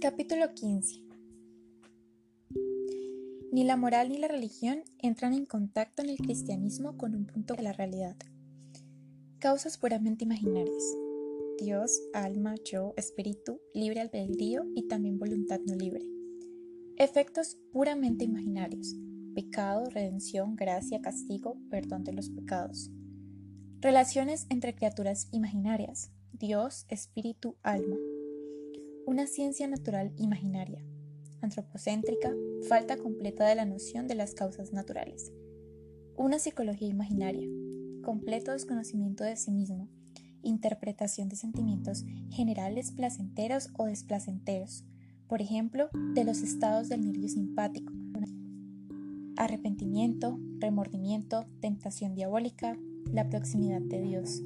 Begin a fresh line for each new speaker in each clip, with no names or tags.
Capítulo 15 Ni la moral ni la religión entran en contacto en el cristianismo con un punto de la realidad. Causas puramente imaginarias. Dios, alma, yo, espíritu, libre albedrío y también voluntad no libre. Efectos puramente imaginarios. Pecado, redención, gracia, castigo, perdón de los pecados. Relaciones entre criaturas imaginarias. Dios, espíritu, alma una ciencia natural imaginaria, antropocéntrica, falta completa de la noción de las causas naturales, una psicología imaginaria, completo desconocimiento de sí mismo, interpretación de sentimientos generales placenteros o desplacenteros, por ejemplo, de los estados del nervio simpático, arrepentimiento, remordimiento, tentación diabólica, la proximidad de Dios,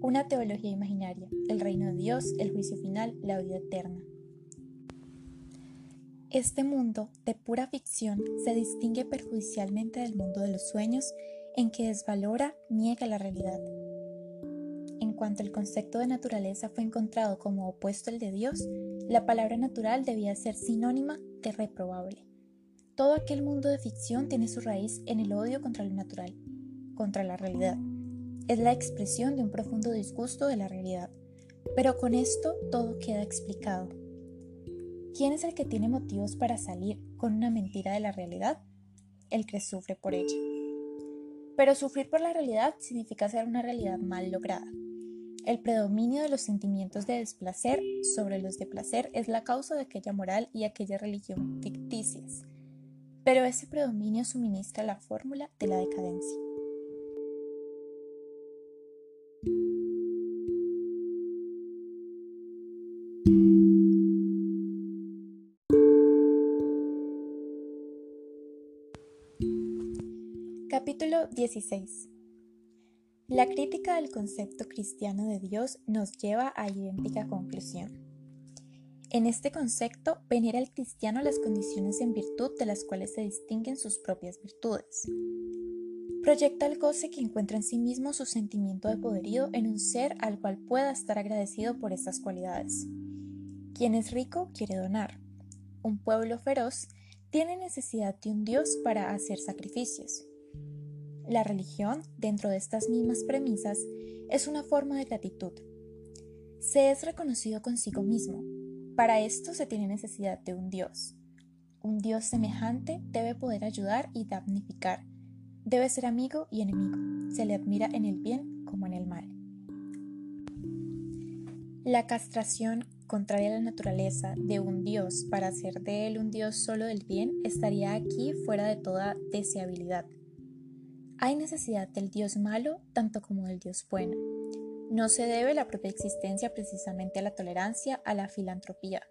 una teología imaginaria, el reino de Dios, el juicio final, la vida eterna. Este mundo de pura ficción se distingue perjudicialmente del mundo de los sueños en que desvalora, niega la realidad. En cuanto el concepto de naturaleza fue encontrado como opuesto al de Dios, la palabra natural debía ser sinónima de reprobable. Todo aquel mundo de ficción tiene su raíz en el odio contra lo natural, contra la realidad es la expresión de un profundo disgusto de la realidad. Pero con esto todo queda explicado. ¿Quién es el que tiene motivos para salir con una mentira de la realidad? El que sufre por ella. Pero sufrir por la realidad significa ser una realidad mal lograda. El predominio de los sentimientos de desplacer sobre los de placer es la causa de aquella moral y aquella religión ficticias. Pero ese predominio suministra la fórmula de la decadencia. Capítulo 16 La crítica del concepto cristiano de Dios nos lleva a idéntica conclusión. En este concepto venera el cristiano las condiciones en virtud de las cuales se distinguen sus propias virtudes. Proyecta el goce que encuentra en sí mismo su sentimiento de poderío en un ser al cual pueda estar agradecido por estas cualidades. Quien es rico quiere donar. Un pueblo feroz tiene necesidad de un Dios para hacer sacrificios. La religión, dentro de estas mismas premisas, es una forma de gratitud. Se es reconocido consigo mismo. Para esto se tiene necesidad de un Dios. Un Dios semejante debe poder ayudar y damnificar. Debe ser amigo y enemigo. Se le admira en el bien como en el mal. La castración contraria a la naturaleza de un Dios para hacer de él un Dios solo del bien estaría aquí fuera de toda deseabilidad. Hay necesidad del Dios malo tanto como del Dios bueno. No se debe la propia existencia precisamente a la tolerancia, a la filantropía.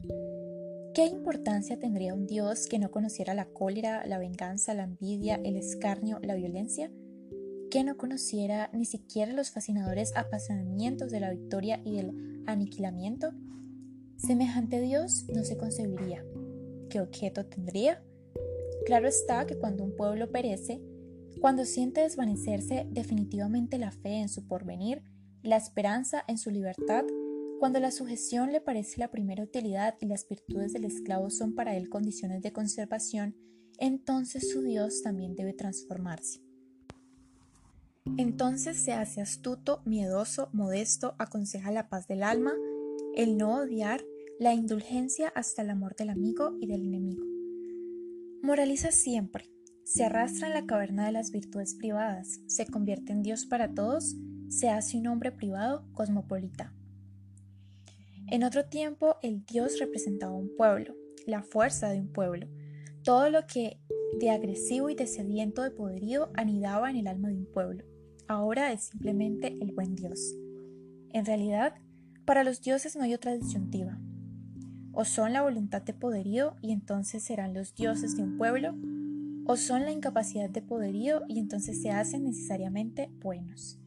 ¿Qué importancia tendría un Dios que no conociera la cólera, la venganza, la envidia, el escarnio, la violencia? ¿Que no conociera ni siquiera los fascinadores apasionamientos de la victoria y del aniquilamiento? Semejante Dios no se concebiría. ¿Qué objeto tendría? Claro está que cuando un pueblo perece, cuando siente desvanecerse definitivamente la fe en su porvenir, la esperanza en su libertad, cuando la sujeción le parece la primera utilidad y las virtudes del esclavo son para él condiciones de conservación, entonces su Dios también debe transformarse. Entonces se hace astuto, miedoso, modesto, aconseja la paz del alma, el no odiar, la indulgencia hasta el amor del amigo y del enemigo. Moraliza siempre, se arrastra en la caverna de las virtudes privadas, se convierte en Dios para todos, se hace un hombre privado cosmopolita. En otro tiempo el Dios representaba un pueblo, la fuerza de un pueblo, todo lo que de agresivo y de sediento de poderío anidaba en el alma de un pueblo. Ahora es simplemente el buen Dios. En realidad, para los dioses no hay otra disyuntiva. O son la voluntad de poderío y entonces serán los dioses de un pueblo, o son la incapacidad de poderío y entonces se hacen necesariamente buenos.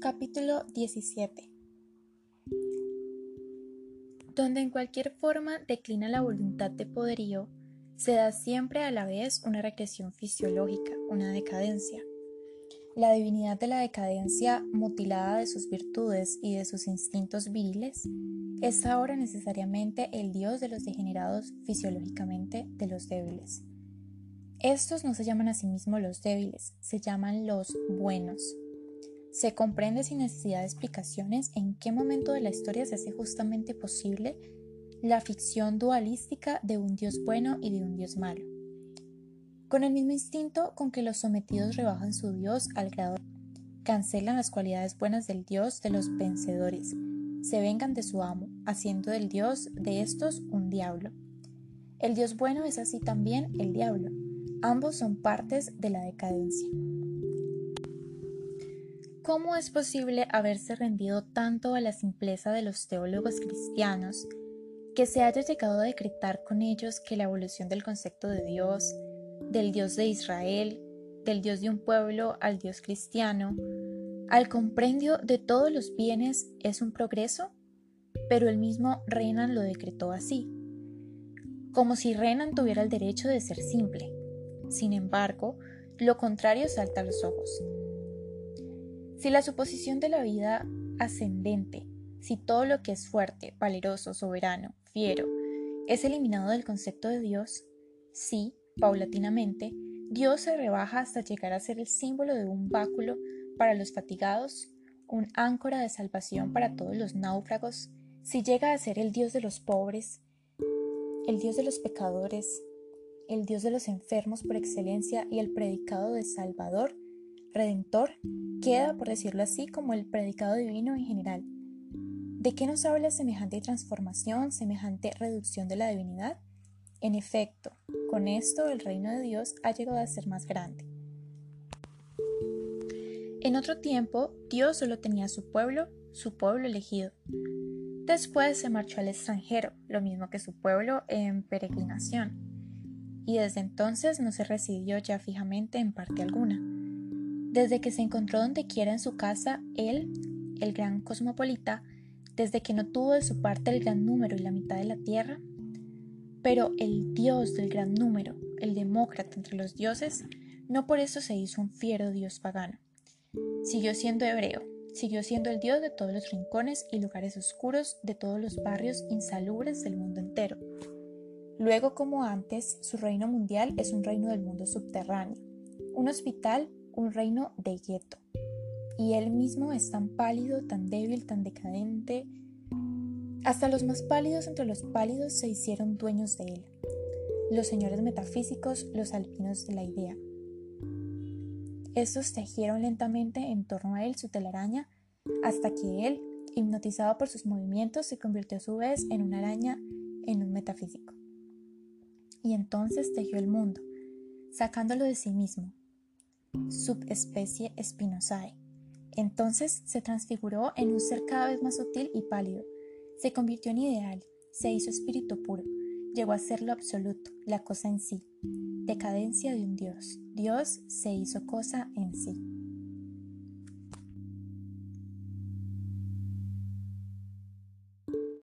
Capítulo 17 Donde en cualquier forma declina la voluntad de poderío, se da siempre a la vez una regresión fisiológica, una decadencia. La divinidad de la decadencia, mutilada de sus virtudes y de sus instintos viriles, es ahora necesariamente el Dios de los degenerados fisiológicamente de los débiles. Estos no se llaman a sí mismos los débiles, se llaman los buenos. Se comprende sin necesidad de explicaciones en qué momento de la historia se hace justamente posible la ficción dualística de un Dios bueno y de un Dios malo. Con el mismo instinto con que los sometidos rebajan su Dios al grado cancelan las cualidades buenas del Dios de los vencedores, se vengan de su amo, haciendo del Dios de estos un diablo. El Dios bueno es así también el diablo. Ambos son partes de la decadencia. ¿Cómo es posible haberse rendido tanto a la simpleza de los teólogos cristianos que se haya llegado a decretar con ellos que la evolución del concepto de Dios, del Dios de Israel, del Dios de un pueblo al Dios cristiano, al comprendio de todos los bienes es un progreso, pero el mismo Renan lo decretó así, como si Renan tuviera el derecho de ser simple. Sin embargo, lo contrario salta a los ojos. Si la suposición de la vida ascendente, si todo lo que es fuerte, valeroso, soberano, fiero, es eliminado del concepto de Dios, sí, paulatinamente, Dios se rebaja hasta llegar a ser el símbolo de un báculo para los fatigados, un áncora de salvación para todos los náufragos, si llega a ser el Dios de los pobres, el Dios de los pecadores, el Dios de los enfermos por excelencia y el predicado de Salvador, Redentor, queda, por decirlo así, como el predicado divino en general. ¿De qué nos habla semejante transformación, semejante reducción de la divinidad? En efecto, con esto el reino de Dios ha llegado a ser más grande. En otro tiempo, Dios solo tenía su pueblo, su pueblo elegido. Después se marchó al extranjero, lo mismo que su pueblo en peregrinación, y desde entonces no se residió ya fijamente en parte alguna. Desde que se encontró donde quiera en su casa, él, el gran cosmopolita, desde que no tuvo de su parte el gran número y la mitad de la tierra, pero el Dios del gran número, el demócrata entre los dioses, no por eso se hizo un fiero Dios pagano. Siguió siendo hebreo, siguió siendo el Dios de todos los rincones y lugares oscuros de todos los barrios insalubres del mundo entero. Luego, como antes, su reino mundial es un reino del mundo subterráneo, un hospital, un reino de gueto. Y él mismo es tan pálido, tan débil, tan decadente. Hasta los más pálidos entre los pálidos se hicieron dueños de él. Los señores metafísicos, los alpinos de la idea. Estos tejieron lentamente en torno a él su telaraña hasta que él, hipnotizado por sus movimientos, se convirtió a su vez en una araña en un metafísico. Y entonces tejió el mundo, sacándolo de sí mismo, subespecie Spinosae. Entonces se transfiguró en un ser cada vez más sutil y pálido, se convirtió en ideal, se hizo espíritu puro, llegó a ser lo absoluto, la cosa en sí, decadencia de un Dios. Dios se hizo cosa en sí.